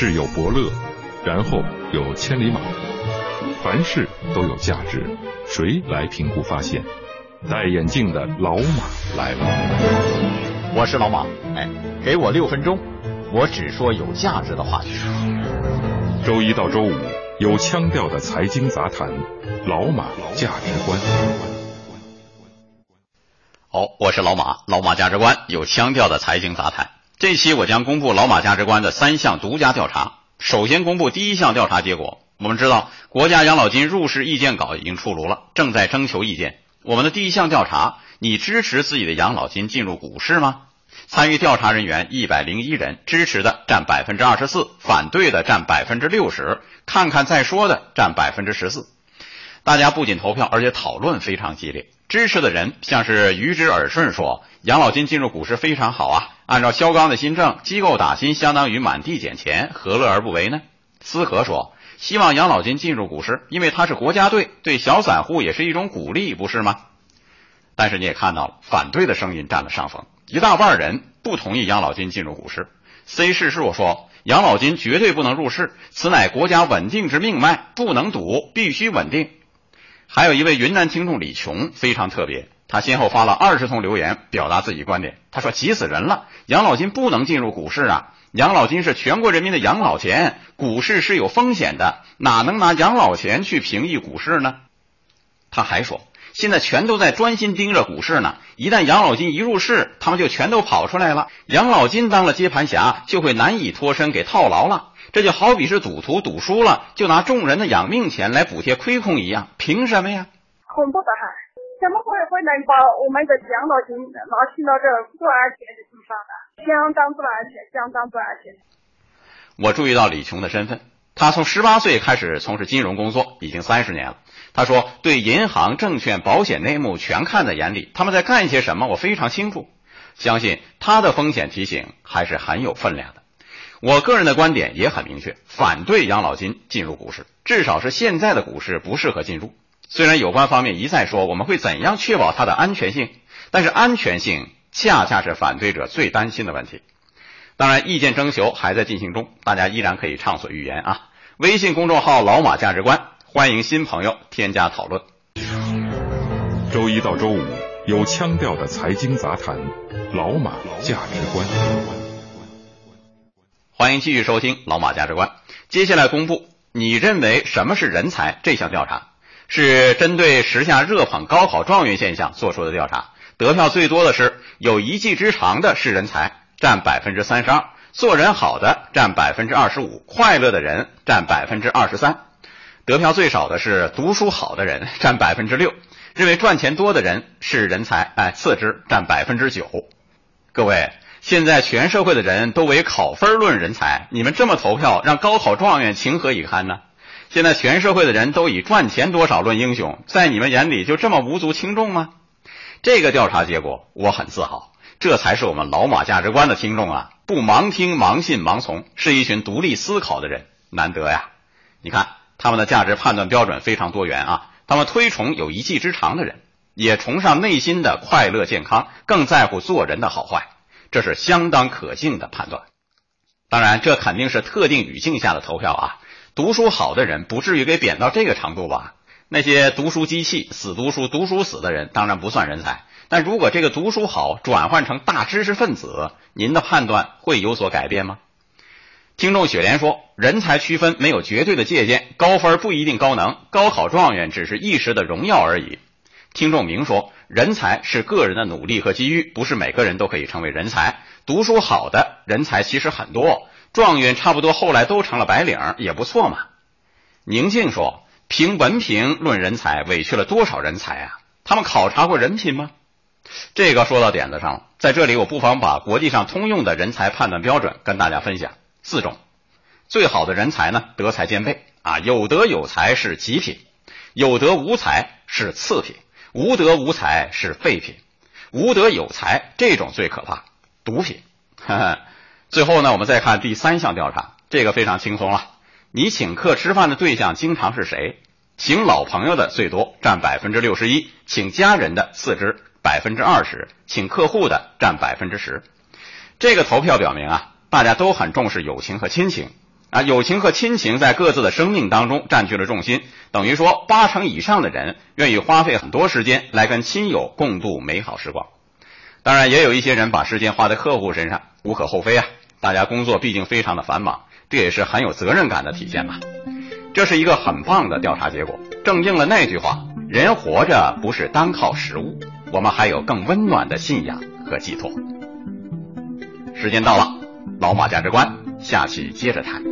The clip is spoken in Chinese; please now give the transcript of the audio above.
世有伯乐，然后有千里马，凡事都有价值，谁来评估发现？戴眼镜的老马来了。我是老马，哎，给我六分钟，我只说有价值的话题。周一到周五有腔调的财经杂谈，老马价值观。好，我是老马，老马价值观有腔调的财经杂谈。这期我将公布老马价值观的三项独家调查。首先公布第一项调查结果。我们知道，国家养老金入市意见稿已经出炉了，正在征求意见。我们的第一项调查：你支持自己的养老金进入股市吗？参与调查人员一百零一人，支持的占百分之二十四，反对的占百分之六十，看看再说的占百分之十四。大家不仅投票，而且讨论非常激烈。支持的人像是于之耳顺说：“养老金进入股市非常好啊！按照肖钢的新政，机构打新相当于满地捡钱，何乐而不为呢？”思和说：“希望养老金进入股市，因为它是国家队，对小散户也是一种鼓励，不是吗？”但是你也看到了，反对的声音占了上风，一大半人不同意养老金进入股市。C 市是我说：“养老金绝对不能入市，此乃国家稳定之命脉，不能赌，必须稳定。”还有一位云南听众李琼非常特别，他先后发了二十通留言表达自己观点。他说：“急死人了，养老金不能进入股市啊！养老金是全国人民的养老钱，股市是有风险的，哪能拿养老钱去平抑股市呢？”他还说：“现在全都在专心盯着股市呢，一旦养老金一入市，他们就全都跑出来了。养老金当了接盘侠，就会难以脱身，给套牢了。”这就好比是赌徒赌输了，就拿众人的养命钱来补贴亏空一样，凭什么呀？恐怖的很，怎么会会能把我们的养老金拿去到这不安全的地方呢？相当不安全，相当不安全。我注意到李琼的身份，他从十八岁开始从事金融工作，已经三十年了。他说，对银行、证券、保险内幕全看在眼里，他们在干些什么，我非常清楚。相信他的风险提醒还是很有分量的。我个人的观点也很明确，反对养老金进入股市，至少是现在的股市不适合进入。虽然有关方面一再说我们会怎样确保它的安全性，但是安全性恰恰是反对者最担心的问题。当然，意见征求还在进行中，大家依然可以畅所欲言啊。微信公众号“老马价值观”，欢迎新朋友添加讨论。周一到周五有腔调的财经杂谈，老马价值观。欢迎继续收听老马价值观。接下来公布，你认为什么是人才？这项调查是针对时下热捧高考状元现象做出的调查。得票最多的是有一技之长的是人才，占百分之三十二；做人好的占百分之二十五；快乐的人占百分之二十三。得票最少的是读书好的人，占百分之六。认为赚钱多的人是人才，哎，次之，占百分之九。各位。现在全社会的人都为考分论人才，你们这么投票，让高考状元情何以堪呢？现在全社会的人都以赚钱多少论英雄，在你们眼里就这么无足轻重吗？这个调查结果我很自豪，这才是我们老马价值观的听众啊！不盲听、盲信、盲从，是一群独立思考的人，难得呀！你看他们的价值判断标准非常多元啊，他们推崇有一技之长的人，也崇尚内心的快乐健康，更在乎做人的好坏。这是相当可信的判断，当然，这肯定是特定语境下的投票啊。读书好的人不至于给贬到这个程度吧？那些读书机器、死读书、读书死的人，当然不算人才。但如果这个读书好转换成大知识分子，您的判断会有所改变吗？听众雪莲说：“人才区分没有绝对的界限，高分不一定高能，高考状元只是一时的荣耀而已。”听众明说。人才是个人的努力和机遇，不是每个人都可以成为人才。读书好的人才其实很多，状元差不多后来都成了白领，也不错嘛。宁静说：“凭文凭论人才，委屈了多少人才啊？他们考察过人品吗？”这个说到点子上了。在这里，我不妨把国际上通用的人才判断标准跟大家分享四种。最好的人才呢，德才兼备啊，有德有才是极品，有德无才是次品。无德无才是废品，无德有才这种最可怕，毒品。最后呢，我们再看第三项调查，这个非常轻松了。你请客吃饭的对象经常是谁？请老朋友的最多，占百分之六十一；请家人的次之，百分之二十；请客户的占百分之十。这个投票表明啊，大家都很重视友情和亲情。啊，友情和亲情在各自的生命当中占据了重心，等于说八成以上的人愿意花费很多时间来跟亲友共度美好时光。当然，也有一些人把时间花在客户身上，无可厚非啊。大家工作毕竟非常的繁忙，这也是很有责任感的体现吧。这是一个很棒的调查结果，正应了那句话：人活着不是单靠食物，我们还有更温暖的信仰和寄托。时间到了，老马价值观，下期接着谈。